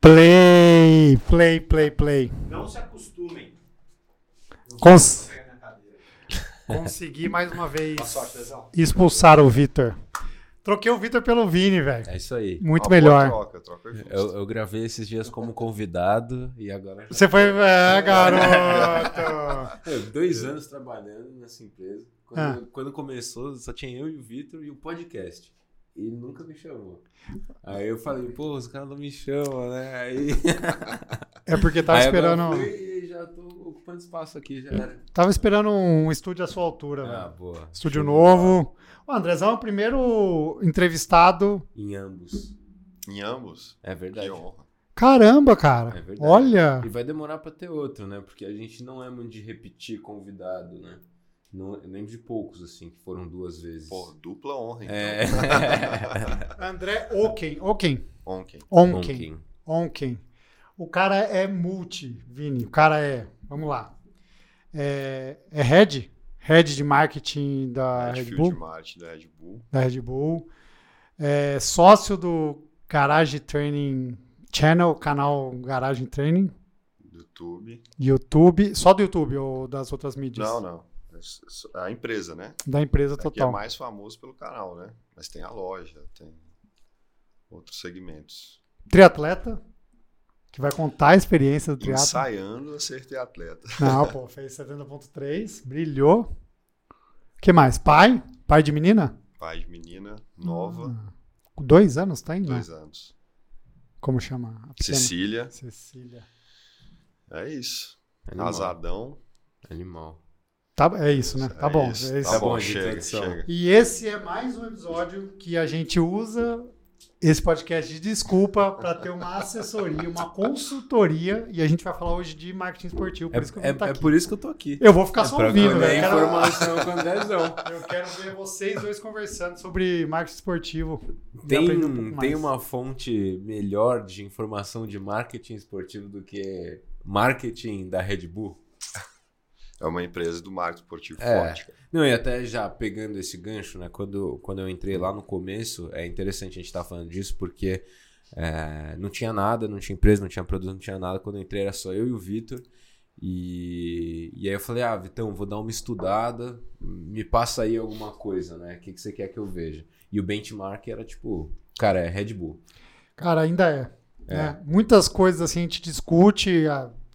Play, play, play, play. Não se acostumem. Cons- na cadeira. Consegui mais uma vez sorte, expulsar o Vitor. Troquei o Vitor pelo Vini, velho. É isso aí. Muito Uma melhor. Troca, troca justa. Eu, eu gravei esses dias como convidado e agora. Você foi. É, garoto! Eu, dois anos trabalhando nessa empresa. Quando, Ah. quando começou, só tinha eu e o Vitor e o podcast. E ele nunca me chamou. Aí eu falei, pô, os caras não me chamam, né? Aí. É porque tava Aí esperando. eu fui e já tô ocupando espaço aqui, já era. Tava esperando um estúdio à sua altura, Ah, velho. boa. Estúdio Show novo. O Andrezão é o primeiro entrevistado. Em ambos. Em ambos. É verdade. Que honra. Caramba, cara. É verdade. Olha. E vai demorar pra ter outro, né? Porque a gente não é muito de repetir convidado, né? Não, eu lembro de poucos, assim, que foram duas vezes. Pô, dupla honra, então. é. André Oken. Oken. Onken. Onken. Onken. O cara é multi, Vini. O cara é. Vamos lá. É, é head? Head de marketing da Red Redfield Bull. Martin da Red Bull. Da Red Bull. É sócio do Garage Training Channel, canal Garage Training. YouTube. YouTube. Só do YouTube ou das outras mídias? Não, não. É A empresa, né? Da empresa Aqui é total. mais famoso pelo canal, né? Mas tem a loja, tem outros segmentos. Triatleta, que vai contar a experiência do triatlo. Ensaiando a ser triatleta. Não, pô, fez 70.3, brilhou. O que mais? Pai? Pai de menina? Pai de menina, nova, Ah, Dois anos, tá ainda? dois anos. Como chama? Cecília. Cecília. É isso. Animal. Animal. Tá, é isso, né? Tá É bom. isso. é isso. Tá bom de chega, chega. E esse é mais um episódio que a gente usa esse podcast de desculpa para ter uma assessoria, uma consultoria. E a gente vai falar hoje de marketing esportivo. Por É, isso que eu é- vou é aqui. por isso que eu tô aqui. Eu vou ficar só pra ouvindo, velho. Quero- informação com o Andrezão. Eu quero ver vocês dois conversando sobre marketing esportivo. Tem, um tem uma fonte melhor de informação de marketing esportivo do que marketing da Red Bull? É uma empresa do marketing esportivo É. forte. cara. Não, e até já pegando esse gancho, né? Quando, quando eu entrei lá no começo, é interessante a gente estar falando disso, porque é, não tinha nada, não tinha empresa, não tinha produto, não tinha nada. Quando eu entrei era só eu e o Vitor. E, e aí eu falei, ah, Vitão, vou dar uma estudada, me passa aí alguma coisa, né? O que, que você quer que eu veja? E o benchmark era tipo, cara, é Red Bull. Cara, ainda é. né? Muitas coisas assim a gente discute,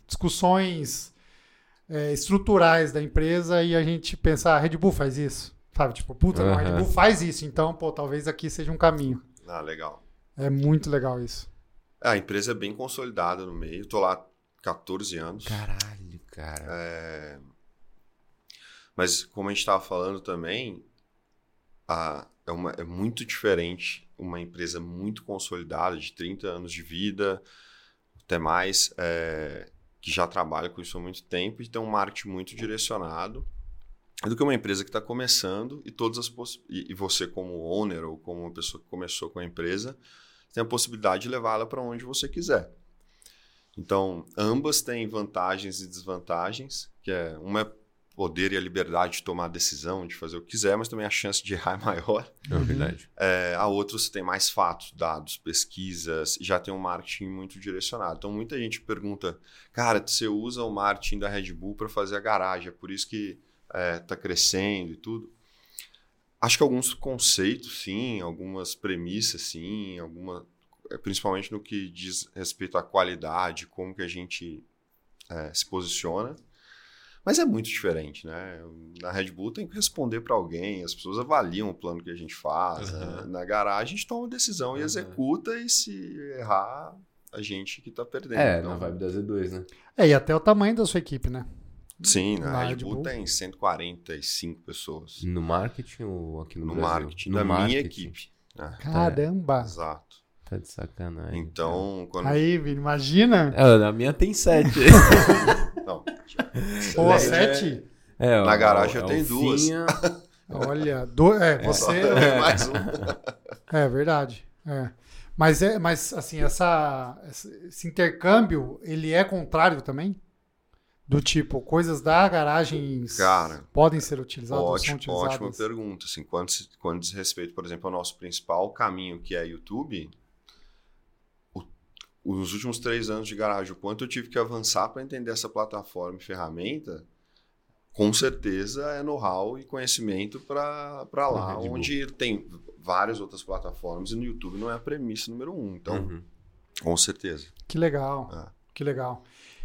discussões é, estruturais da empresa e a gente pensa, ah, a Red Bull faz isso. Sabe? Tipo, puta, não, a Red. Bull faz isso, então, pô, talvez aqui seja um caminho. Ah, legal. É muito legal isso. É, a empresa é bem consolidada no meio. Tô lá 14 anos. Caralho, cara. É, Mas como a gente estava falando também, a- é, uma- é muito diferente uma empresa muito consolidada, de 30 anos de vida, até mais, é, que já trabalha com isso há muito tempo e tem um marketing muito direcionado, do que uma empresa que está começando e todas as e, e você como owner ou como uma pessoa que começou com a empresa tem a possibilidade de levá-la para onde você quiser. Então, ambas têm vantagens e desvantagens, que é uma é poder e a liberdade de tomar a decisão, de fazer o que quiser, mas também a chance de errar é maior. É verdade. É, a outra você tem mais fatos, dados, pesquisas, já tem um marketing muito direcionado. Então, muita gente pergunta, cara, você usa o marketing da Red Bull para fazer a garagem, é por isso que está crescendo e tudo. Acho que alguns conceitos, sim, algumas premissas, sim, alguma, é, principalmente no que diz respeito à qualidade, como que a gente é, se posiciona. Mas é muito diferente, né? Na Red Bull tem que responder para alguém, as pessoas avaliam o plano que a gente faz. Uhum. né? Na garagem a gente toma uma decisão e Uhum. executa, e se errar, a gente que tá perdendo. É, Então, na vibe da Z2, né? É, e até o tamanho da sua equipe, né? Sim, na Na Red Red Bull Bull. tem 145 pessoas No marketing ou aqui no, no Brasil? marketing no da minha marketing. equipe. né? Caramba. Exato. Tá de sacanagem. Então, quando. Aí, Vini, imagina. É, na minha tem sete. Não, Pô, É. sete. É, Na garagem eu tenho o duas. Finha, Olha, do, é, você. mais um. É verdade. É. Mas é, mas assim, essa, esse intercâmbio, ele é contrário também? Do tipo, coisas da garagem Cara, podem ser utilizadas, são Ótimo, utilizadas. ótima pergunta. Assim, quando, se- quando diz respeito, por exemplo, ao nosso principal caminho, que é YouTube, nos últimos três anos de garagem, o quanto eu tive que avançar para entender essa plataforma e ferramenta, com certeza é know-how e conhecimento para lá, onde tem várias outras plataformas e no YouTube não é a premissa número um. Então, uhum. com certeza. Que legal. É. Que legal.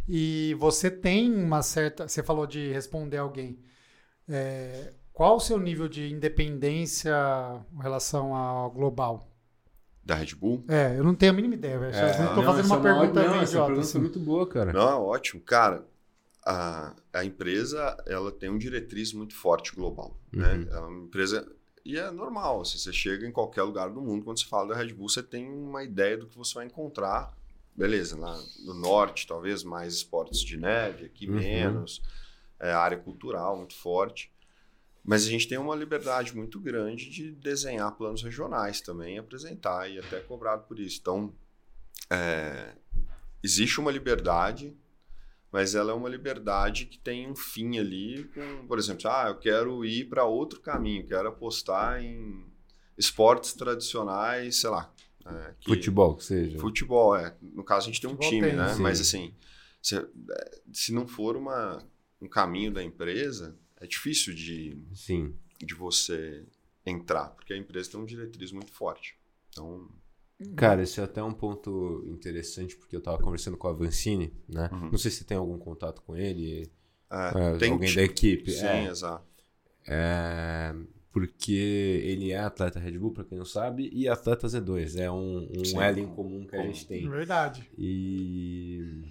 E você tem uma certa. Você falou de responder alguém. É, qual o seu nível de independência em relação ao global? Da Red Bull? É, eu não tenho a mínima ideia. É, Estou fazendo uma, é uma pergunta não, essa pergunta assim. muito boa, cara. Não, ótimo. Cara, a, a empresa ela tem uma diretriz muito forte global. Né? Uhum. Né? É uma empresa... E é normal, se você chega em qualquer lugar do mundo, quando você fala da Red Bull, você tem uma ideia do que você vai encontrar. Beleza, lá no norte, talvez mais esportes de neve, aqui uhum. menos. É, área cultural muito forte. Mas a gente tem uma liberdade muito grande de desenhar planos regionais também, apresentar e até cobrado por isso. Então, é, existe uma liberdade, mas ela é uma liberdade que tem um fim ali, com, por exemplo, ah, eu quero ir para outro caminho, quero apostar em esportes tradicionais, sei lá. É, que, futebol, que seja. Futebol, é. No caso, a gente tem um time, tem, né? Sim. Mas assim, se, se não for uma, um caminho da empresa, é difícil de, Sim. de você entrar, porque a empresa tem uma diretriz muito forte. Então. Cara, esse é até um ponto interessante, porque eu estava conversando com a Vancini, né? Uhum. Não sei se tem algum contato com ele. É, é, tem alguém da equipe. Sim, é, exato. É, porque ele é atleta Red Bull, para quem não sabe, e atleta Z2. É um, um L em comum que a gente tem. Verdade. E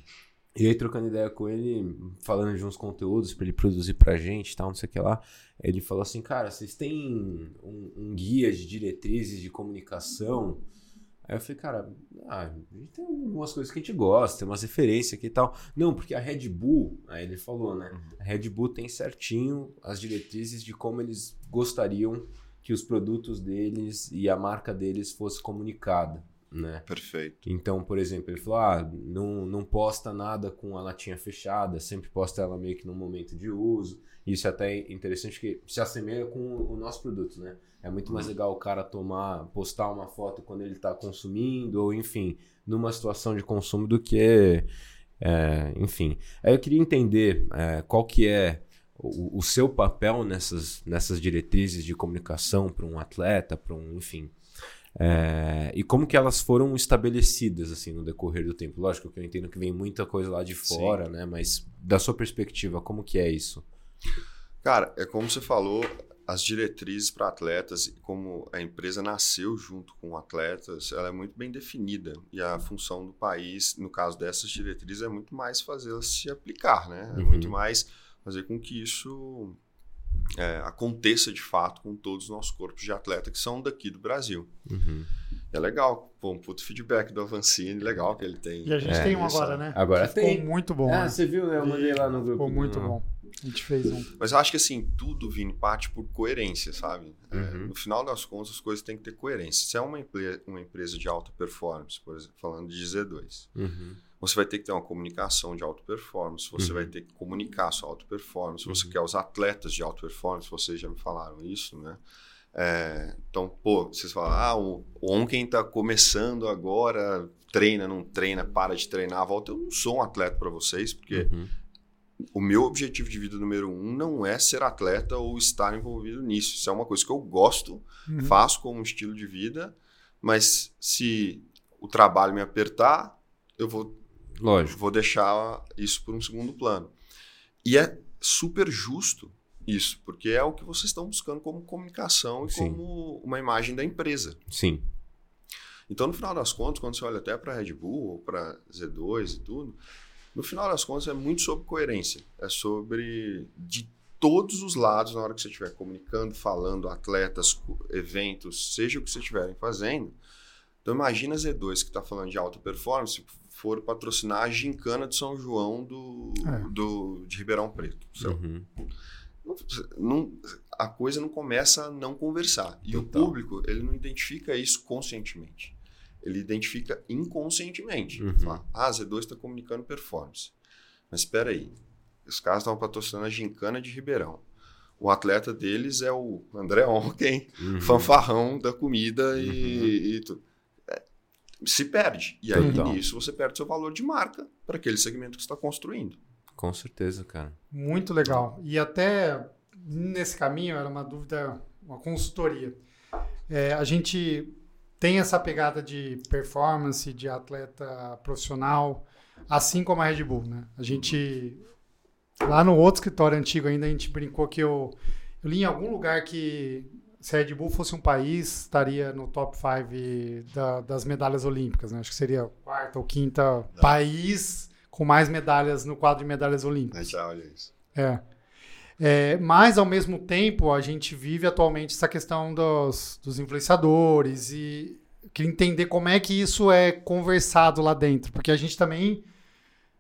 e aí, trocando ideia com ele, falando de uns conteúdos para ele produzir pra gente tal, não sei o que lá, ele falou assim: Cara, vocês têm um, um guia de diretrizes de comunicação? Aí eu falei, cara, ah, tem algumas coisas que a gente gosta, tem umas referências aqui e tal. Não, porque a Red Bull, aí ele falou, né? A Red Bull tem certinho as diretrizes de como eles gostariam que os produtos deles e a marca deles fosse comunicada né? Perfeito. Então, por exemplo, ele falou: ah, não, não posta nada com a latinha fechada, sempre posta ela meio que no momento de uso. Isso é até interessante que se assemelha com o nosso produto, né? É muito mais uhum. legal o cara tomar, postar uma foto quando ele está consumindo, ou enfim, numa situação de consumo do que. É, enfim. Aí eu queria entender é, qual que é o, o, seu papel nessas, nessas diretrizes de comunicação para um atleta, para um, enfim, é, e como que elas foram estabelecidas assim no decorrer do tempo? Lógico que eu entendo que vem muita coisa lá de fora, Sim. né? Mas da sua perspectiva, como que é isso? Cara, é como você falou, as diretrizes para atletas, como a empresa nasceu junto com atletas, ela é muito bem definida. E a função do país, no caso dessas diretrizes, é muito mais fazê-las se aplicar, né? É uhum. muito mais fazer com que isso é, aconteça de fato com todos os nossos corpos de atleta que são daqui do Brasil. Uhum. É legal, pô, um puto feedback do Avancini, legal que ele tem. E a gente é, tem um agora, né? Agora que tem. Ficou muito bom. Ah, né? você viu, né? Eu mandei lá no grupo. Ficou muito bom. A gente fez um. Mas eu acho que assim, tudo, Vini, parte por coerência, sabe? É, uhum. É, no final das contas, as coisas têm que ter coerência. Se é uma, uma empresa de alta performance, por exemplo, falando de Z2, uhum você vai ter que ter uma comunicação de alta performance, você uhum. vai ter que comunicar sua alta performance, você uhum. quer os atletas de alta performance, vocês já me falaram isso, né? É, então, pô, vocês falam, ah, o, o Onken está começando agora, treina, não treina, para de treinar, volta. Eu não sou um atleta para vocês, porque uhum. O meu objetivo de vida número um não é ser atleta ou estar envolvido nisso. Isso é uma coisa que eu gosto, uhum. faço como estilo de vida, mas se o trabalho me apertar, eu vou Lógico. Vou deixar isso por um segundo plano. E é super justo isso, porque é o que vocês estão buscando como comunicação e Sim. como uma imagem da empresa. Sim. Então, no final das contas, quando você olha até para a Red Bull ou para Z2 e tudo, no final das contas é muito sobre coerência. É sobre de todos os lados, na hora que você estiver comunicando, falando, atletas, eventos, seja o que você estiverem fazendo. Então, imagina a Z2 que está falando de alta performance, for patrocinar a gincana de São João do, é. do, de Ribeirão Preto. Uhum. Não, não, a coisa não começa a não conversar. E Total. o público, ele não identifica isso conscientemente. Ele identifica inconscientemente. Uhum. Fala, ah, Z2 está comunicando performance. Mas espera aí. Os caras estavam patrocinando a gincana de Ribeirão. O atleta deles é o André Onken, uhum. fanfarrão da comida e, uhum. e tudo se perde. E aí, Total. nisso, você perde seu valor de marca para aquele segmento que você está construindo. Com certeza, cara. Muito legal. E até nesse caminho era uma dúvida, uma consultoria. É, a gente tem essa pegada de performance, de atleta profissional, assim como a Red Bull, né? A gente lá no outro escritório antigo ainda a gente brincou que eu, eu li em algum lugar que se a Red Bull fosse um país, estaria no top 5 da, das medalhas olímpicas, né? Acho que seria o quarto ou quinta país com mais medalhas no quadro de medalhas olímpicas. Já olha isso. É. É, mas, ao mesmo tempo, a gente vive atualmente essa questão dos, dos influenciadores e eu queria entender como é que isso é conversado lá dentro, porque a gente também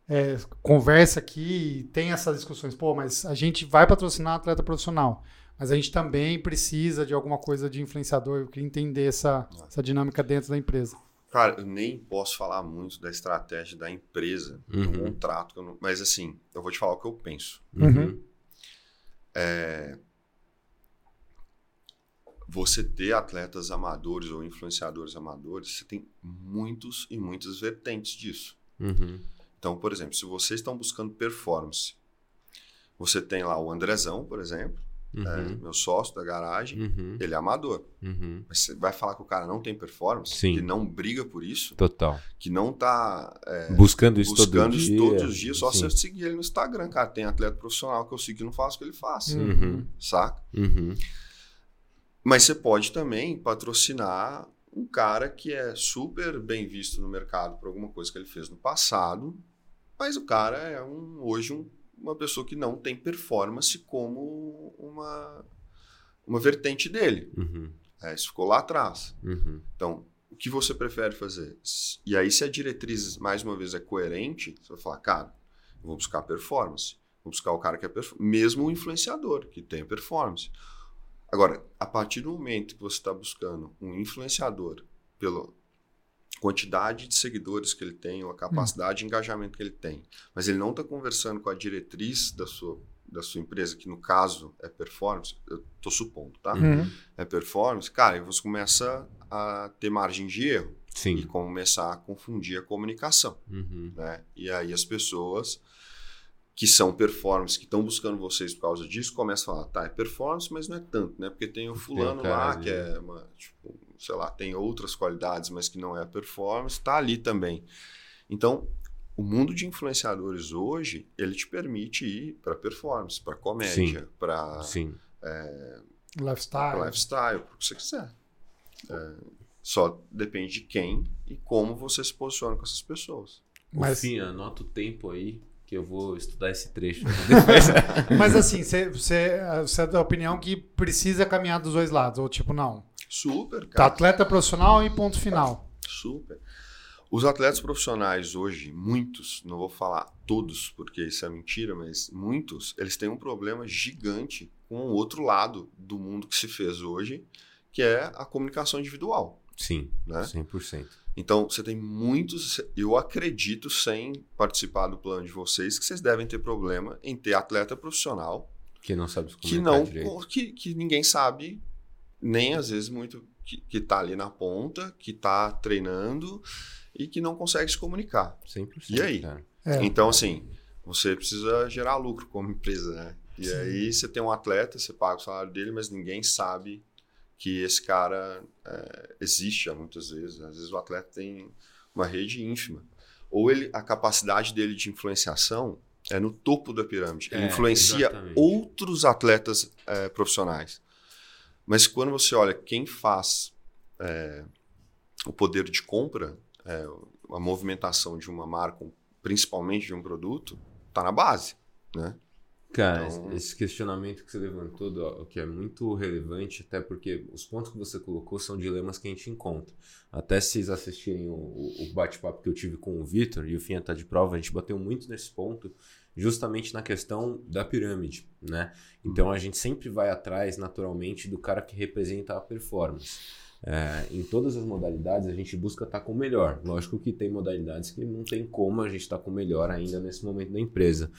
é, conversa aqui e tem essas discussões. Pô, mas a gente vai patrocinar atleta profissional, mas a gente também precisa de alguma coisa de influenciador. Eu queria entender essa, essa dinâmica dentro da empresa. Cara, eu nem posso falar muito da estratégia da empresa, do Uhum. contrato, que eu não- mas assim, eu vou te falar o que eu penso. Uhum. Você ter atletas amadores ou influenciadores amadores, você tem muitos e muitas vertentes disso. Uhum. Então, por exemplo, se vocês estão buscando performance, você tem lá o Andrezão, por exemplo, é, Uhum. meu sócio da garagem, Uhum. ele é amador. Uhum. Mas você vai falar que o cara não tem performance, Sim. que não briga por isso, Total. que não tá é, Buscando isso buscando todo isso dia. todos os dias, só Sim. você seguir ele no Instagram, cara. Tem atleta profissional que eu sigo que não faz o que ele faz, Uhum. saca? Uhum. Mas você pode também patrocinar um cara que é super bem visto no mercado por alguma coisa que ele fez no passado, mas o cara é um, hoje um- uma pessoa que não tem performance como uma, uma vertente dele. Uhum. É, isso ficou lá atrás. Uhum. Então, o que você prefere fazer? E aí, se a diretriz, mais uma vez, é coerente, você vai falar, cara, eu vou buscar performance. Vou buscar o cara que é performance. Mesmo o influenciador, que tem performance. Agora, a partir do momento que você está buscando um influenciador pela quantidade de seguidores que ele tem, ou a capacidade de engajamento que ele tem, mas ele não está conversando com a diretriz da sua, da sua empresa, que no caso é performance, eu estou supondo, tá? Uhum. é performance, cara, aí você começa a ter margem de erro e Sim. começar a confundir a comunicação, Uhum. né? E aí as pessoas que são performance, que estão buscando vocês por causa disso, começam a falar, tá, é performance, mas não é tanto, né? Porque tem o fulano cara lá que é uma, tipo, sei lá, tem outras qualidades, mas que não é performance, tá ali também. Então, o mundo de influenciadores hoje, ele te permite ir para performance, para comédia, para Sim. Lifestyle. lifestyle, para o que você quiser. É, só depende de quem e como você se posiciona com essas pessoas. Mas, Mas... Fim, anota o tempo aí que eu vou estudar esse trecho. Depois. mas assim, você, você, você é da opinião que precisa caminhar dos dois lados, ou tipo, não. Super, Tá cara. atleta profissional e ponto final. Super. Os atletas profissionais hoje, muitos, não vou falar todos, porque isso é mentira, mas muitos, eles têm um problema gigante com o outro lado do mundo que se fez hoje, que é a comunicação individual. Sim, Né? 100%. Então, você tem muitos. Eu acredito, sem participar do plano de vocês, que vocês devem ter problema em ter atleta profissional Que não sabe se que comunicar não direito. que, que ninguém sabe, nem às vezes muito que, que tá ali na ponta, que tá treinando e que não consegue se comunicar. 100%. E aí? É. Então, assim, você precisa gerar lucro como empresa, né? E Sim. aí você tem um atleta, você paga o salário dele, mas ninguém sabe que esse cara é, existe muitas vezes. Às vezes o atleta tem uma rede ínfima. Ou ele, a capacidade dele de influenciação é no topo da pirâmide. Ele É, influencia exatamente. outros atletas é, profissionais. Mas quando você olha quem faz é, o poder de compra, é, a movimentação de uma marca, principalmente de um produto, está na base, né? Cara, Então- esse questionamento que você levantou, Dó, que é muito relevante, até porque os pontos que você colocou são dilemas que a gente encontra. Até se vocês assistirem o, o- bate-papo que eu tive com o Vitor, e o Finha tá de prova, a gente bateu muito nesse ponto, justamente na questão da pirâmide, né? Então a gente sempre vai atrás, naturalmente, do cara que representa a performance. É, em todas as modalidades a gente busca estar com o melhor. Lógico que tem modalidades que não tem como a gente estar com o melhor ainda nesse momento da empresa.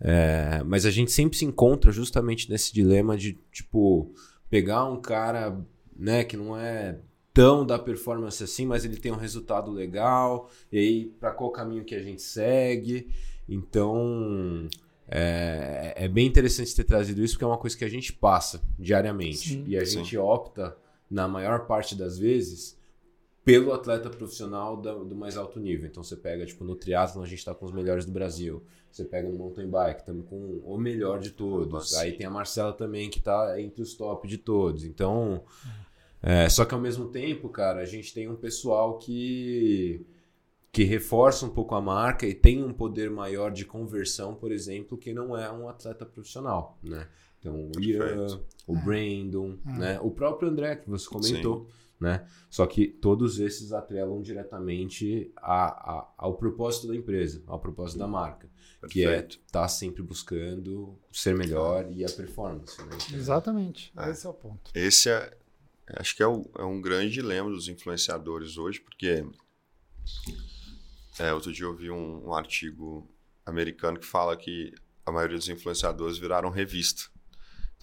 É, mas a gente sempre se encontra justamente nesse dilema de, tipo, pegar um cara, né, que não é tão da performance assim, mas ele tem um resultado legal. E aí, para qual caminho que a gente segue? Então, é, é, bem interessante ter trazido isso, porque é uma coisa que a gente passa diariamente. Sim, e a sim. gente opta, na maior parte das vezes, pelo atleta profissional do, do mais alto nível. Então você pega, tipo, no triatlon a gente está com os melhores do Brasil. Você pega no mountain bike, estamos com o melhor de todos. Nossa. Aí tem a Marcela também, que está entre os top de todos. Então, é, só que ao mesmo tempo, cara, a gente tem um pessoal que que reforça um pouco a marca e tem um poder maior de conversão, por exemplo, que não é um atleta profissional, né? Então, o Ian, o Brandon, é. né? O próprio André, que você comentou. Sim né? Só que todos esses atrelam diretamente a, a, ao propósito da empresa, ao propósito da marca, Perfeito. que é estar tá sempre buscando ser melhor e a performance. Né? Então, Exatamente, é. esse é o ponto. Esse é, acho que é, o, é um grande dilema dos influenciadores hoje, porque é, outro dia eu vi um, um artigo americano que fala que a maioria dos influenciadores viraram revista.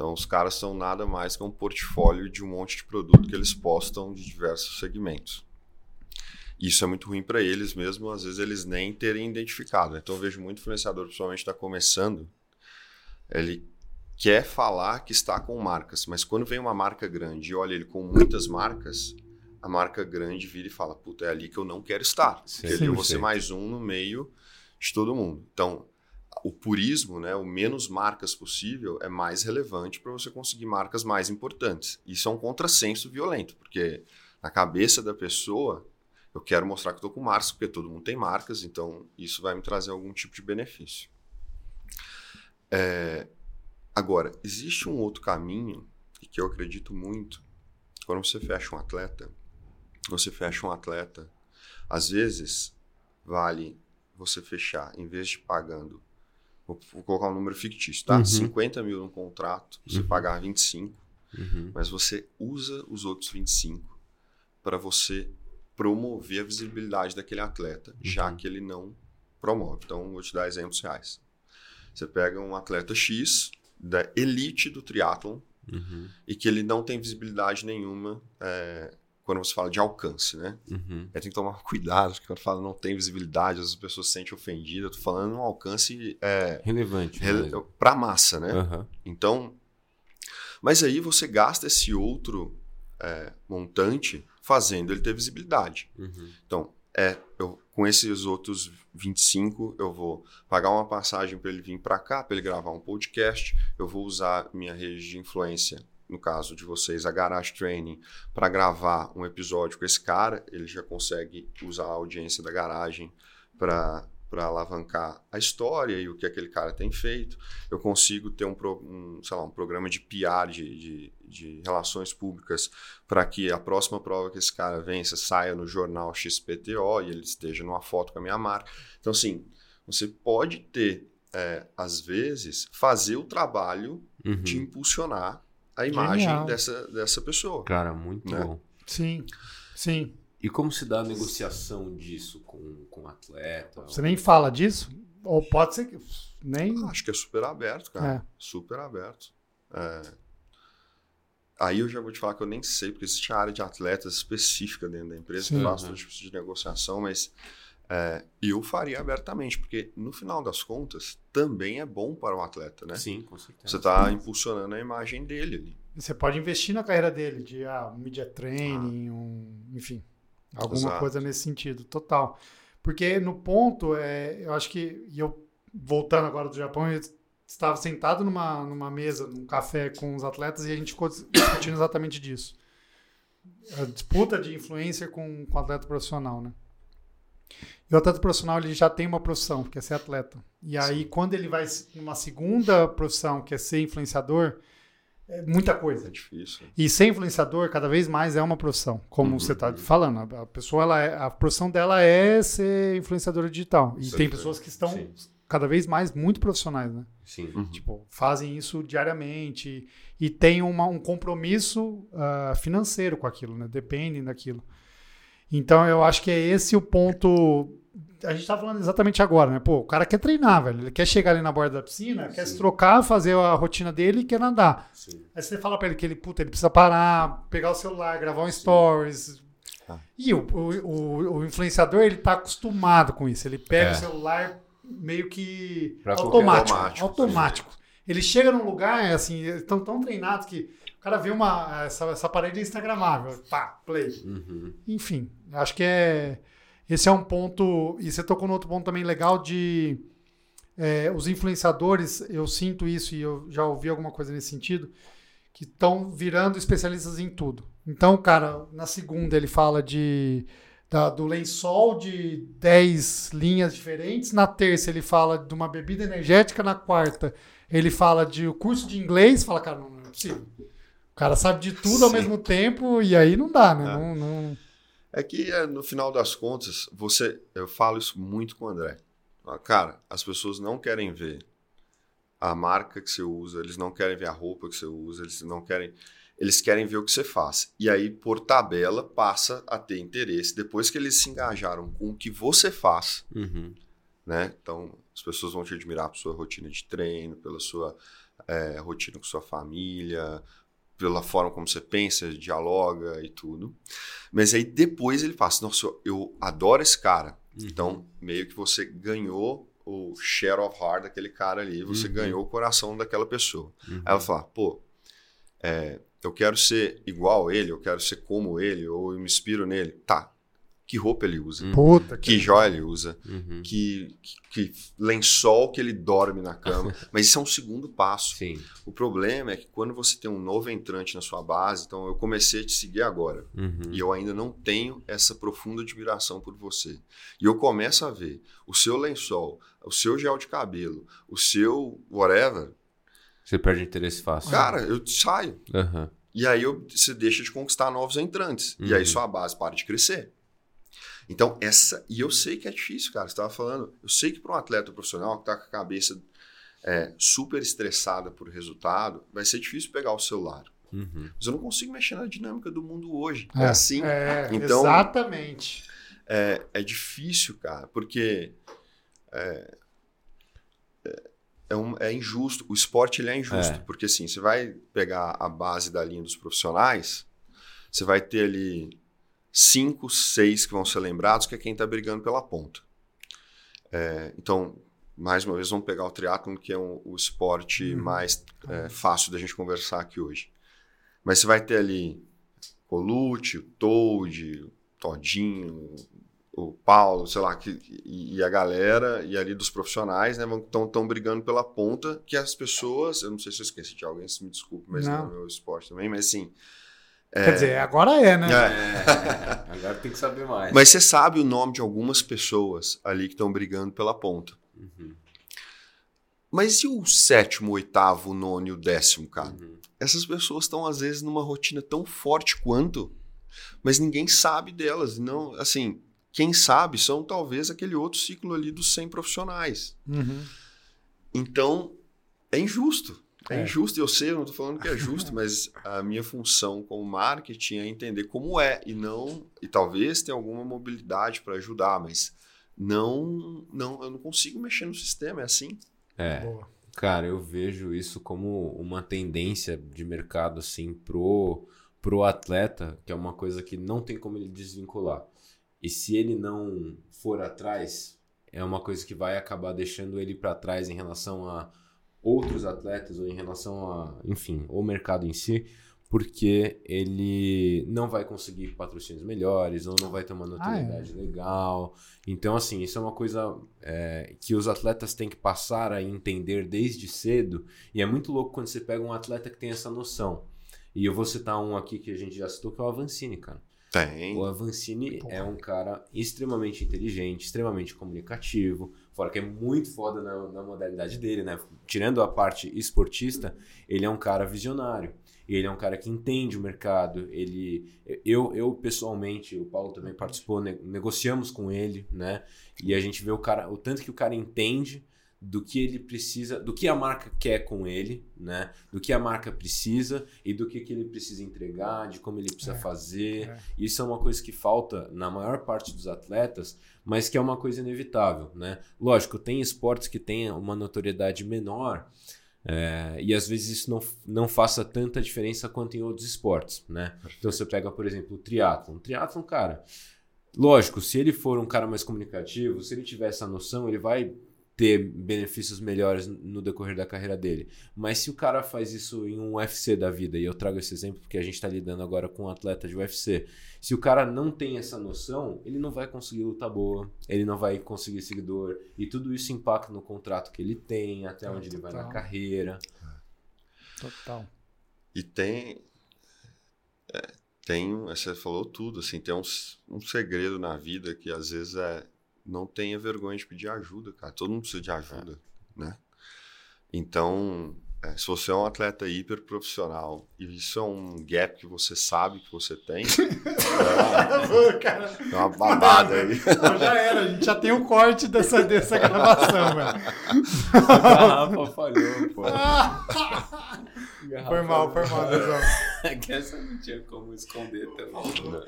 Então, os caras são nada mais que um portfólio de um monte de produto que eles postam de diversos segmentos. Isso é muito ruim para eles mesmo, às vezes eles nem terem identificado. Então, eu vejo muito influenciador, principalmente está começando, ele quer falar que está com marcas, mas quando vem uma marca grande e olha ele com muitas marcas, a marca grande vira e fala: Puta, é ali que eu não quero estar. Sim, porque ali eu vou ser mais um no meio de todo mundo. Então, o purismo, né, o menos marcas possível, é mais relevante para você conseguir marcas mais importantes. Isso é um contrassenso violento, porque na cabeça da pessoa, eu quero mostrar que estou com marcas, porque todo mundo tem marcas, então isso vai me trazer algum tipo de benefício. É, agora, existe um outro caminho, que eu acredito muito, quando você fecha um atleta, você fecha um atleta, às vezes vale você fechar, em vez de pagando Vou, vou colocar um número fictício, tá? Uhum. 50 mil no contrato, você uhum. pagar 25, uhum. mas você usa os outros 25 para você promover a visibilidade daquele atleta, já uhum. que ele não promove. Então, vou te dar exemplos reais. Você pega um atleta X da elite do triatlon uhum. e que ele não tem visibilidade nenhuma é, quando você fala de alcance, né? Uhum. tem que tomar cuidado, porque quando fala não tem visibilidade, as pessoas se sentem ofendidas. Eu tô falando um alcance é, relevante rele para a massa, né? Uhum. Então, mas aí você gasta esse outro é, montante fazendo ele ter visibilidade. Uhum. Então, é, eu, com esses outros 25, eu vou pagar uma passagem para ele vir para cá, para ele gravar um podcast, eu vou usar minha rede de influência no caso de vocês, a Garage Training, para gravar um episódio com esse cara, ele já consegue usar a audiência da garagem para para alavancar a história e o que aquele cara tem feito. Eu consigo ter um, um, sei lá, um programa de PR, de, de, de relações públicas, para que a próxima prova que esse cara vença saia no jornal XPTO e ele esteja numa foto com a minha marca. Então, assim, você pode ter, é, às vezes, fazer o trabalho uhum. de impulsionar a imagem dessa, dessa pessoa. Cara, muito né? bom. Sim, sim. E como se dá a negociação disso com, com o atleta? Você nem fala disso? Ou pode ser que nem. Ah, acho que é super aberto, cara. É. Super aberto. É... Aí eu já vou te falar que eu nem sei, porque existe a área de atletas específica dentro da empresa Sim. que faz todo tipo de negociação, mas é, eu faria abertamente, porque no final das contas também é bom para o atleta, né? Sim, com certeza. Você está impulsionando a imagem dele ali. Você pode investir na carreira dele, de ah, media training, ah. um, enfim, alguma Exato. coisa nesse sentido, total. Porque no ponto, é, eu acho que, e eu voltando agora do Japão, eu estava sentado numa, numa mesa, num café com os atletas e a gente ficou discutindo exatamente disso. A disputa de influencer com, com atleta profissional, né? E o atleta profissional ele já tem uma profissão, que é ser atleta. E aí, Sim. quando ele vai numa segunda profissão, que é ser influenciador, é muita coisa. É difícil. E ser influenciador, cada vez mais, é uma profissão. Como uhum. você está falando, a pessoa, ela é, a profissão dela é ser influenciadora digital. E tem pessoas que estão Sim. cada vez mais muito profissionais, né? Sim. Uhum. Tipo, fazem isso diariamente e, e têm uma, um compromisso uh, financeiro com aquilo, né? Dependem daquilo. Então eu acho que é esse o ponto a gente tá falando exatamente agora, né? Pô, o cara quer treinar, velho. Ele quer chegar ali na borda da piscina, Sim. quer se trocar, fazer a rotina dele e quer nadar. Sim. Aí você fala pra ele que ele, puta, ele precisa parar, pegar o celular, gravar um stories. Ah. E o, o, o, o, influenciador, ele tá acostumado com isso. Ele pega é. o celular meio que pra automático. Automático. automático. Ele chega num lugar, é assim, estão tão treinados que o cara vê uma, essa, essa parede instagramável. Pá, play. Uhum. Enfim, acho que é esse é um ponto. E você tocou no outro ponto também legal de. É, os influenciadores, eu sinto isso e eu já ouvi alguma coisa nesse sentido, que estão virando especialistas em tudo. Então, cara, na segunda ele fala de da, do lençol de 10 linhas diferentes, na terça ele fala de uma bebida energética, na quarta ele fala de o curso de inglês, fala, cara, não, não é possível. O cara sabe de tudo Sim. ao mesmo tempo e aí não dá, né? É. Não, não... É que é, no final das contas, você, eu falo isso muito com o André. Cara, as pessoas não querem ver a marca que você usa, eles não querem ver a roupa que você usa, eles não querem, eles querem ver o que você faz. E aí, por tabela, passa a ter interesse depois que eles se engajaram com o que você faz, uhum. né? Então, as pessoas vão te admirar por sua rotina de treino, pela sua é, rotina com sua família, pela forma como você pensa, dialoga e tudo. Mas aí depois ele fala assim, nossa, eu adoro esse cara. Uhum. Então, meio que você ganhou o share of heart daquele cara ali, você uhum. ganhou o coração daquela pessoa. Uhum. Aí ela fala, pô, é, eu quero ser igual a ele, eu quero ser como ele, ou eu me inspiro nele. Tá, que roupa ele usa, uhum. Puta, que, que joia ele usa, uhum. que, que, que, lençol que ele dorme na cama. Mas isso é um segundo passo. Sim. O problema é que quando você tem um novo entrante na sua base, então eu comecei a te seguir agora uhum. e eu ainda não tenho essa profunda admiração por você. E eu começo a ver o seu lençol, o seu gel de cabelo, o seu whatever. Você perde interesse fácil. Cara, eu saio. E aí eu, você deixa de conquistar novos entrantes. E aí uhum. sua base para de crescer. Então, essa. E eu sei que é difícil, cara. Você estava falando. Eu sei que para um atleta profissional que está com a cabeça é, super estressada por resultado, vai ser difícil pegar o celular. Uhum. Mas eu não consigo mexer na dinâmica do mundo hoje. É, é assim. É, então, exatamente. É, é difícil, cara, porque. É, é, é, um, é, injusto. O esporte ele é injusto. É. Porque assim, você vai pegar a base da linha dos profissionais, você vai ter ali cinco, seis que vão ser lembrados, que é quem está brigando pela ponta. É, então, mais uma vez, vamos pegar o triatlon, que é um, o esporte uhum. mais é, fácil da gente conversar aqui hoje. Mas você vai ter ali Colucci, o Toad, o Todinho, o Paulo, sei lá, que, e, a galera, e ali dos profissionais, né, estão brigando pela ponta, que as pessoas, eu não sei se eu esqueci de alguém, se me desculpe, mas não. é meu esporte também, mas assim, é... Quer dizer, agora é, né? É. agora tem que saber mais. Mas você sabe o nome de algumas pessoas ali que estão brigando pela ponta. Uhum. Mas e o sétimo, oitavo, nono e o décimo, cara? Uhum. Essas pessoas estão, às vezes, numa rotina tão forte quanto, mas ninguém sabe delas. Não, assim, quem sabe são talvez aquele outro ciclo ali dos 100 profissionais. Uhum. Então, é injusto. É, é injusto, eu sei, eu não estou falando que é justo, mas a minha função como marketing é entender como é e não e talvez tenha alguma mobilidade para ajudar, mas não, não, eu não consigo mexer no sistema, é assim. É. Boa. Cara, eu vejo isso como uma tendência de mercado assim pro pro atleta, que é uma coisa que não tem como ele desvincular. E se ele não for atrás, é uma coisa que vai acabar deixando ele para trás em relação a outros atletas ou em relação a, enfim, o mercado em si, porque ele não vai conseguir patrocínios melhores ou não vai ter uma notoriedade ah, é. legal. Então, assim, isso é uma coisa é, que os atletas têm que passar a entender desde cedo. E é muito louco quando você pega um atleta que tem essa noção. E eu vou citar um aqui que a gente já citou, que é o Avancini, cara. Tem. O Avancini Porra. é um cara extremamente inteligente, extremamente comunicativo, fora que é muito foda na, na, modalidade dele, né? Tirando a parte esportista, ele é um cara visionário. Ele é um cara que entende o mercado. Ele, eu, eu pessoalmente, o Paulo também participou, ne negociamos com ele, né? E a gente vê o cara, o tanto que o cara entende do que ele precisa, do que a marca quer com ele, né? Do que a marca precisa e do que, que ele precisa entregar, de como ele precisa É, fazer. é. Isso é uma coisa que falta na maior parte dos atletas, mas que é uma coisa inevitável, né? Lógico, tem esportes que têm uma notoriedade menor, é, e às vezes isso não, não faça tanta diferença quanto em outros esportes, né? Então você pega, por exemplo, o triatlon. O triatlon, cara, lógico, se ele for um cara mais comunicativo, se ele tiver essa noção, ele vai ter benefícios melhores no decorrer da carreira dele. Mas se o cara faz isso em um UFC da vida, e eu trago esse exemplo porque a gente está lidando agora com um atleta de UFC, se o cara não tem essa noção, ele não vai conseguir luta boa, ele não vai conseguir seguidor, e tudo isso impacta no contrato que ele tem, até onde ele vai na Total. carreira. Total. E tem. é, tem. Você falou tudo, assim, tem um, um segredo na vida que às vezes é. Não tenha vergonha de pedir ajuda, cara. Todo mundo precisa de ajuda, né? Então, é, se você é um atleta hiper profissional e isso é um gap que você sabe que você tem, Cara, é uma babada aí. então já era, a gente já tem o corte dessa, dessa gravação, velho. A garrafa falhou, pô. Foi mal, foi mal, Dezão. É que essa não tinha como esconder também. Né?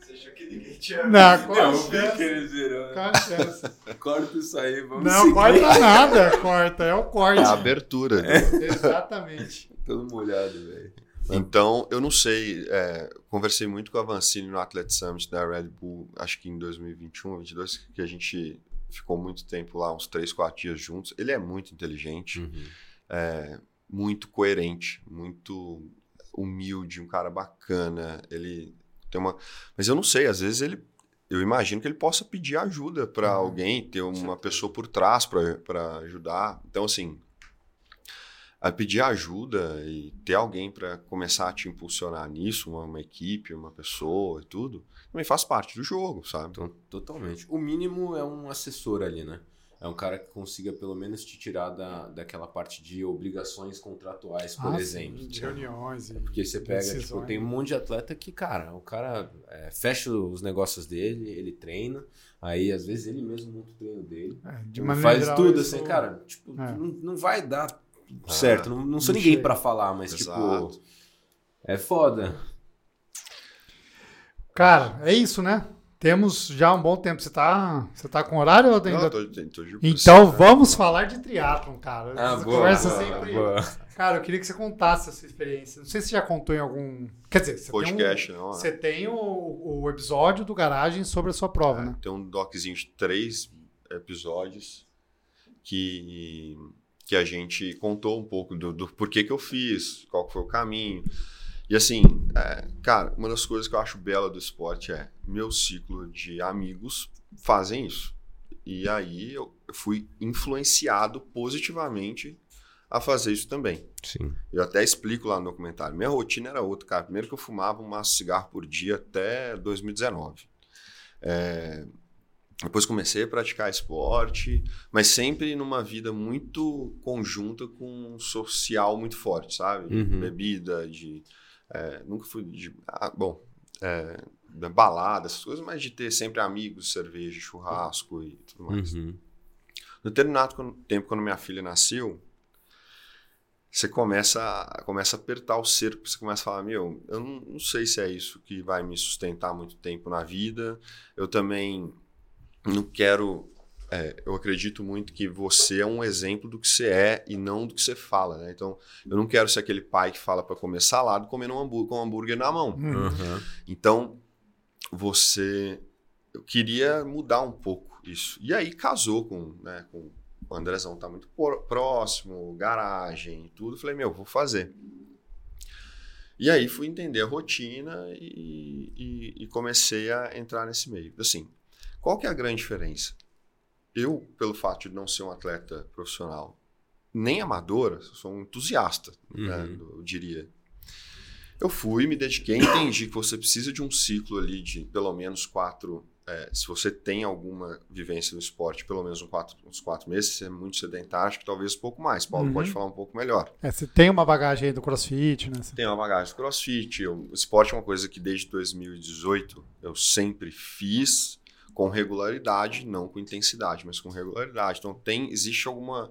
Você achou que ninguém tinha. Não, qual Não, eu vi que chance? eles viram. Qual a chance? Corta isso aí, vamos Não, seguir. corta nada, corta, é o corte. É a abertura. né? Exatamente. Todo molhado, velho. Então, eu não sei. é, conversei muito com a Vancini no Athlete Summit da Red Bull, acho que em 2021, 2022, que a gente ficou muito tempo lá, uns 3, 4 dias juntos. Ele é muito inteligente, Uhum. é, muito coerente, muito humilde, um cara bacana. Ele tem uma. Mas eu não sei, às vezes ele. Eu imagino que ele possa pedir ajuda para Uhum. alguém, ter uma pessoa por trás para ajudar. Então, assim, a pedir ajuda e ter alguém para começar a te impulsionar nisso, uma, uma equipe, uma pessoa e tudo, também faz parte do jogo, sabe? Então, totalmente. O mínimo é um assessor ali, né? É um cara que consiga pelo menos te tirar da, daquela parte de obrigações contratuais, por Ah, exemplo. sim, de reuniões. E... Porque você pega, tipo, tem um monte de atleta que, cara, o cara é, fecha os negócios dele, ele treina, aí às vezes ele mesmo monta o treino dele. É, de faz geral, tudo assim, cara, tipo, É. não, não vai dar certo. Não, não sou Não ninguém pra falar, mas Exato. tipo, é foda. Cara, é isso, né? Temos já um bom tempo. Você tá, você tá com horário ou Não, ainda... tô, tô de Então vamos falar de triatlon, cara. Ah, Essa boa, conversa boa, sempre... boa. Cara, eu queria que você contasse a sua experiência. Não sei se você já contou em algum... Quer dizer, você podcast, tem, um... não. você tem o, o episódio do Garagem sobre a sua prova, É, né? Tem um doczinho de três episódios que, que a gente contou um pouco do, do porquê que eu fiz, qual que foi o caminho. E assim, é, cara, uma das coisas que eu acho bela do esporte é meu ciclo de amigos fazem isso. E aí eu fui influenciado positivamente a fazer isso também. Sim. Eu até explico lá no documentário. Minha rotina era outra, cara. Primeiro que eu fumava um maço de cigarro por dia até 2019. É, Depois comecei a praticar esporte, mas sempre numa vida muito conjunta com um social muito forte, sabe? De Uhum. Bebida, de. É, nunca fui de. ah, bom, é, da balada, essas coisas, mas de ter sempre amigos, cerveja, churrasco e tudo mais. Uhum. No determinado tempo, quando minha filha nasceu, você começa a, começa a apertar o cerco, você começa a falar, meu, eu não, não sei se é isso que vai me sustentar muito tempo na vida, eu também não quero... é, eu acredito muito que você é um exemplo do que você é e não do que você fala, né? Então, eu não quero ser aquele pai que fala para comer salado comendo um hambúrguer, com um hambúrguer na mão. Uhum. Então, você. Eu queria mudar um pouco isso. E aí casou com, né, com o Andrezão, tá muito próximo, garagem, tudo. Falei, meu, vou fazer. E aí fui entender a rotina e, e- e comecei a entrar nesse meio. Assim, qual que é a grande diferença? Eu, pelo fato de não ser um atleta profissional, nem amador, sou um entusiasta, né, Uhum. eu diria. Eu fui, me dediquei, entendi que você precisa de um ciclo ali de pelo menos quatro. é, se você tem alguma vivência no esporte, pelo menos um quatro, uns quatro meses, se é muito sedentário, acho que talvez um pouco mais. Paulo Uhum. pode falar um pouco melhor. É, você tem uma bagagem aí do CrossFit, né? Tem uma bagagem do crossfit. eu- o esporte é uma coisa que desde 2018 eu sempre fiz com regularidade, não com intensidade, mas com regularidade. Então tem existe alguma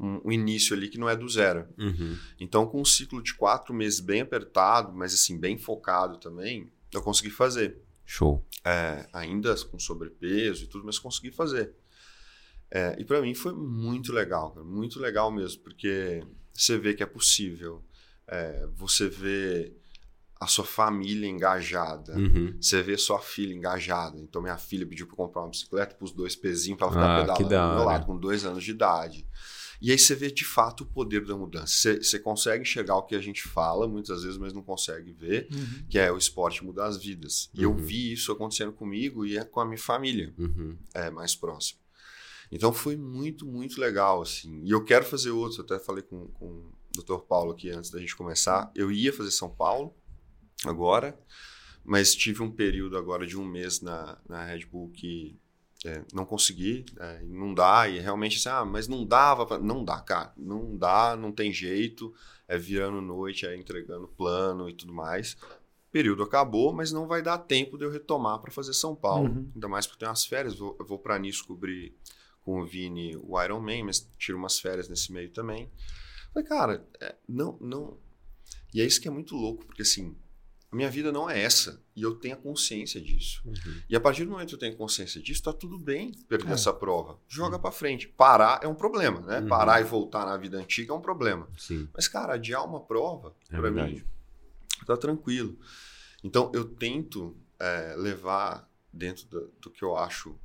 um, um início ali que não é do zero. Uhum. Então com um ciclo de quatro meses bem apertado, mas assim bem focado também, eu consegui fazer. Show. É, ainda com sobrepeso e tudo, mas consegui fazer. É, e para mim foi muito legal, cara, muito legal mesmo, porque você vê que é possível. É, você vê a sua família engajada. Uhum. Você vê sua filha engajada. Então, minha filha pediu para comprar uma bicicleta para os dois pezinhos para ela ficar Ah, pedalando da do meu lado, com dois anos de idade. E aí você vê de fato o poder da mudança. Você, você consegue enxergar o que a gente fala muitas vezes, mas não consegue ver, Uhum. que é o esporte mudar as vidas. E eu Uhum. vi isso acontecendo comigo e é com a minha família Uhum. é, mais próximo. Então foi muito, muito legal, assim. E eu quero fazer outros, eu até falei com, com o Dr. Paulo aqui antes da gente começar. Eu ia fazer São Paulo agora, mas tive um período agora de um mês na, na Red Bull que é, não consegui, é, não dá, e realmente assim, ah, mas não dava, pra... não dá, cara, não dá, não tem jeito, é virando noite, é entregando plano e tudo mais. O período acabou, mas não vai dar tempo de eu retomar para fazer São Paulo, Uhum. ainda mais porque tem umas férias, vou, vou para Nice cobrir com o Vini o Iron Man, mas tiro umas férias nesse meio também. Falei, cara, é, não, não. E é isso que é muito louco, porque assim, a minha vida não é essa, e eu tenho a consciência disso. Uhum. E a partir do momento que eu tenho consciência disso, tá tudo bem perder É. essa prova. Joga pra frente. Parar é um problema, né? Uhum. Parar e voltar na vida antiga é um problema. Sim. Mas, cara, adiar uma prova, É verdade. mim, tá tranquilo. Então, eu tento é, levar dentro do, do que eu acho,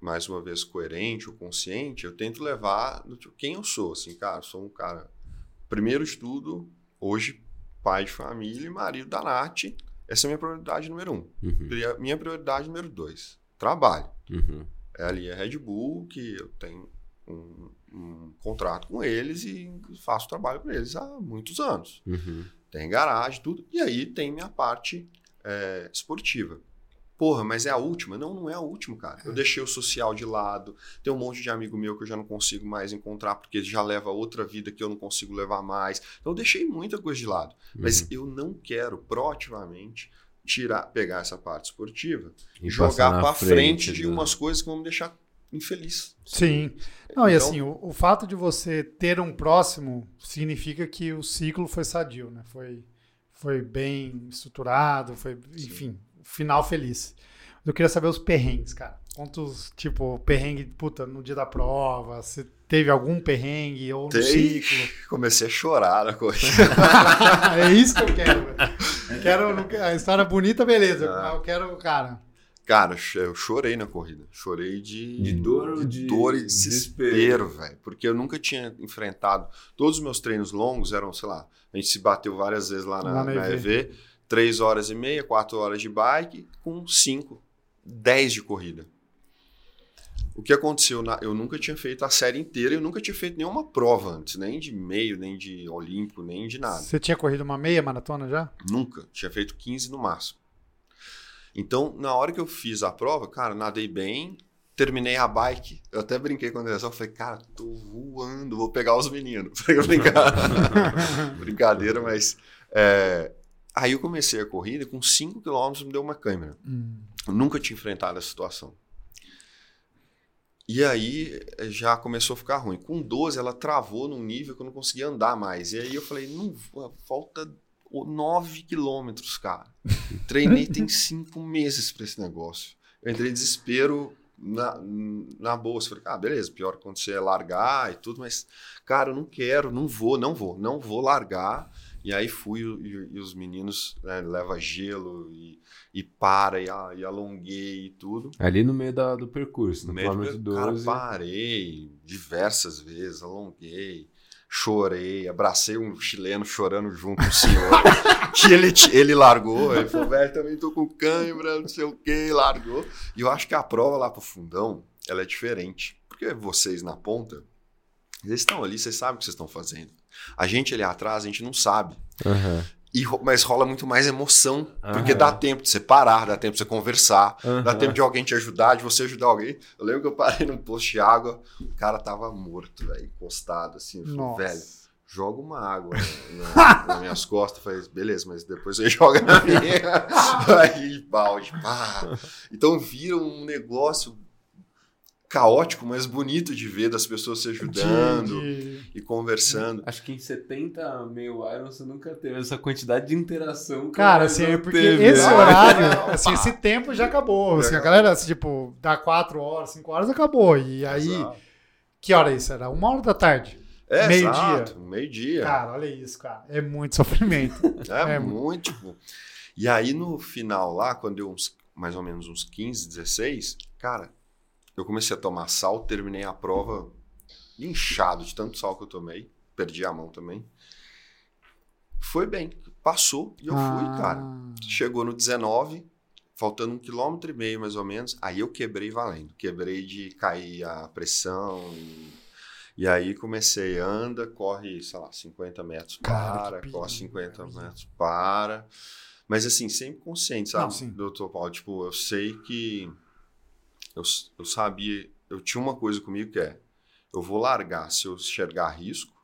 mais uma vez, coerente ou consciente, eu tento levar do quem eu sou. Assim, cara, sou um cara, primeiro de tudo, hoje, pai de família e marido da Nath. Essa é a minha prioridade número um. Uhum. Minha prioridade número dois, trabalho. Uhum. É ali a Red Bull, que eu tenho um, um contrato com eles e faço trabalho para eles há muitos anos. Uhum. Tem garagem, tudo. E aí tem minha parte é, esportiva. Porra, mas é a última? Não, não é a última, cara. Eu deixei o social de lado. Tem um monte de amigo meu que eu já não consigo mais encontrar porque já leva outra vida que eu não consigo levar mais. Então eu deixei muita coisa de lado. Mas Uhum. eu não quero proativamente tirar, pegar essa parte esportiva E jogar para frente de do- umas coisas que vão me deixar infeliz. Sim. Não, e Então- assim, o, o fato de você ter um próximo significa que o ciclo foi sadio, né? Foi, foi bem estruturado, foi, enfim, final feliz. Eu queria saber os perrengues, cara. Quantos, tipo, perrengue, puta, no dia da prova, você teve algum perrengue ou no Tem. ciclo? Comecei a chorar na coisa. é isso que eu quero, velho. Quero, não quero- a história bonita, beleza. Ah. Eu quero, cara. Cara, eu chorei na corrida. Chorei de, De dor ou de dor e desespero? desespero, velho. Porque eu nunca tinha enfrentado. Todos os meus treinos longos eram, sei lá, a gente se bateu várias vezes lá na, Lá na na EV. EV. Três horas e meia, quatro horas de bike, com cinco, dez de corrida. O que aconteceu? na- eu nunca tinha feito a série inteira, eu nunca tinha feito nenhuma prova antes, nem de meio, nem de olímpico, nem de nada. Você tinha corrido uma meia maratona já? Nunca. Tinha feito 15 no máximo. Então, na hora que eu fiz a prova, cara, nadei bem, terminei a bike. Eu até brinquei com a direção, falei, cara, tô voando, vou pegar os meninos. Brincadeira, Brincadeira mas. é, Aí eu comecei a corrida com 5 km me deu uma câmera. Hum. Nunca tinha enfrentado essa situação. E aí eh, já começou a ficar ruim. Com 12 ela travou num nível que eu não conseguia andar mais. E aí eu falei, não, vou- falta 9 quilômetros, cara. Treinei tem 5 meses pra esse negócio. Eu entrei em desespero na, na bolsa. Falei, ah, beleza, pior acontecer é largar e tudo, mas, cara, eu não quero, não vou, não vou, não vou largar. E aí fui e, e os meninos né, leva gelo e, e para e, e alonguei e tudo. Ali no meio da- do percurso, no No meio do quilômetro Cara, 12. parei diversas vezes, alonguei, chorei, abracei um chileno chorando junto com o senhor. que ele, ele largou, ele falou, velho, também tô com cãibra, não sei o que, largou. E eu acho que a prova lá pro fundão, ela é diferente. Porque vocês na ponta, vocês estão ali, vocês sabem o que vocês estão fazendo. A gente ali atrás, a gente não sabe. Aham, E ro- mas rola muito mais emoção, porque Aham. dá tempo de você parar, dá tempo de você conversar, dá aham. tempo de alguém te ajudar, de você ajudar alguém. Eu lembro que eu parei num posto de água, o cara tava morto, velho, encostado assim. Eu falei, velho, joga uma água na, nas minhas costas. Falei, beleza, mas depois você joga na minha. Aí, balde, pá. Então vira um negócio caótico, mas bonito de ver das pessoas se ajudando De- de- e conversando. Acho que em 70 meio Iron você nunca teve essa quantidade de interação. que Cara, assim, é porque teve, esse né? horário, assim, esse tempo já acabou. Assim, a galera, assim, tipo, dá 4 horas, 5 horas, acabou. E aí, Exato. que hora é isso? Era uma hora da tarde. É, meio-dia. exato, Meio-dia. Cara, olha isso, cara. É muito sofrimento. É, É. muito. tipo. E aí no final lá, quando deu uns, mais ou menos uns 15, 16, cara, eu comecei a tomar sal, terminei a prova inchado de tanto sal que eu tomei. Perdi a mão também. Foi bem, passou e eu fui, Ah, cara. Chegou no 19, faltando um quilômetro e meio mais ou menos, aí eu quebrei valendo. Quebrei de cair a pressão. E, e aí comecei, anda, corre, sei lá, 50 metros, Cara, para, corre perigo, 50 cara. metros, para. Mas assim, sempre consciente, sabe, Não, doutor Paulo? Tipo, eu sei que. Eu, eu sabia. Eu tinha uma coisa comigo que é: eu vou largar se eu enxergar risco.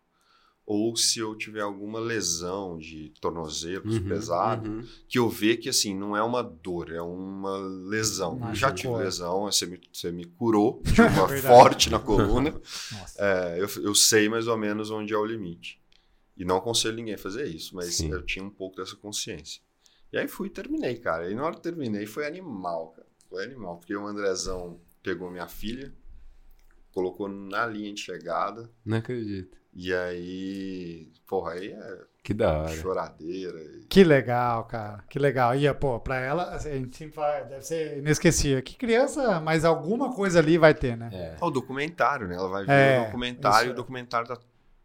Ou se eu tiver alguma lesão de tornozelo Uhum, pesado, uhum. que eu ver que assim, não é uma dor, é uma lesão. Mas, Já tive lesão, você me, você me curou, tive uma Verdade. forte na coluna. Nossa. É, eu, eu sei mais ou menos onde é o limite. E não aconselho ninguém a fazer isso, mas Sim. eu tinha um pouco dessa consciência. E aí fui e terminei, cara. E na hora que terminei foi animal, cara. Foi animal, porque o Andrezão pegou minha filha, colocou na linha de chegada, Não acredito. e aí, porra, aí é Que da hora. choradeira. e- Que legal, cara. Que legal. E, pô, pra ela, assim, a gente sempre fala, deve ser inesquecível. Que criança, mas alguma coisa ali vai ter, né? É. Ó, o documentário, né? Ela vai ver É, o documentário, isso. o documentário tá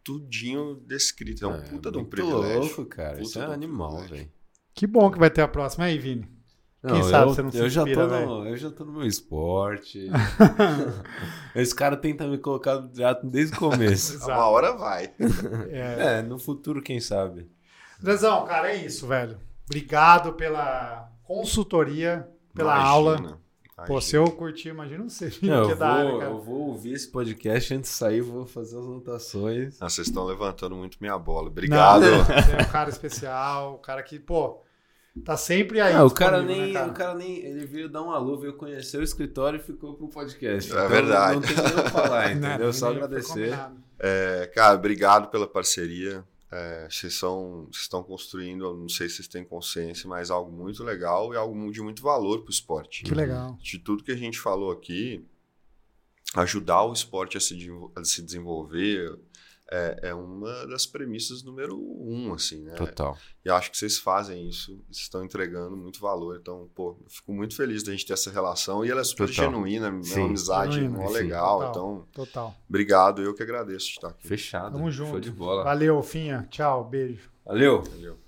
tudinho descrito. É um É, puta de um privilégio. louco, cara. Puta Isso é um animal, velho. Que bom que vai ter a próxima aí, Vini. Quem Não, sabe eu, você não se eu já tô inspira, no, Eu já tô no meu esporte. Esse cara tenta me colocar no teatro desde o começo. Uma hora vai. É. é, no futuro, quem sabe. Andrezão, cara, é isso, velho. Obrigado pela consultoria, pela Imagina, aula. imagina. Pô, se eu curtir, imagina você, Não, que eu, área, vou, eu vou ouvir esse podcast antes de sair, vou fazer as anotações. Ah, vocês estão levantando muito minha bola. Obrigado. Não, você é um cara especial, um cara que, pô, tá sempre aí. Ah, o cara disponível, nem, né, o cara nem, ele veio dar um alô, veio conhecer o escritório e ficou pro podcast. Então, É verdade. Não tem nem o que falar, Né, entendeu? Só nem foi agradecer. É, cara, obrigado pela parceria. É, vocês, são, vocês estão construindo, eu não sei se vocês têm consciência, mas algo muito legal e algo de muito valor para o esporte. Que legal. De tudo que a gente falou aqui, ajudar o esporte a se, a se desenvolver é, é uma das premissas número um, assim, né? Total. E acho que vocês fazem isso, vocês estão entregando muito valor. Então, pô, eu fico muito feliz da gente ter essa relação. E ela é super Total. genuína, é uma amizade Genuína, mó legal. Total. Então, Total. obrigado, eu que agradeço de estar aqui. Fechado. Tamo Show junto. de bola. Valeu, Finha. Tchau, beijo. Valeu. Valeu.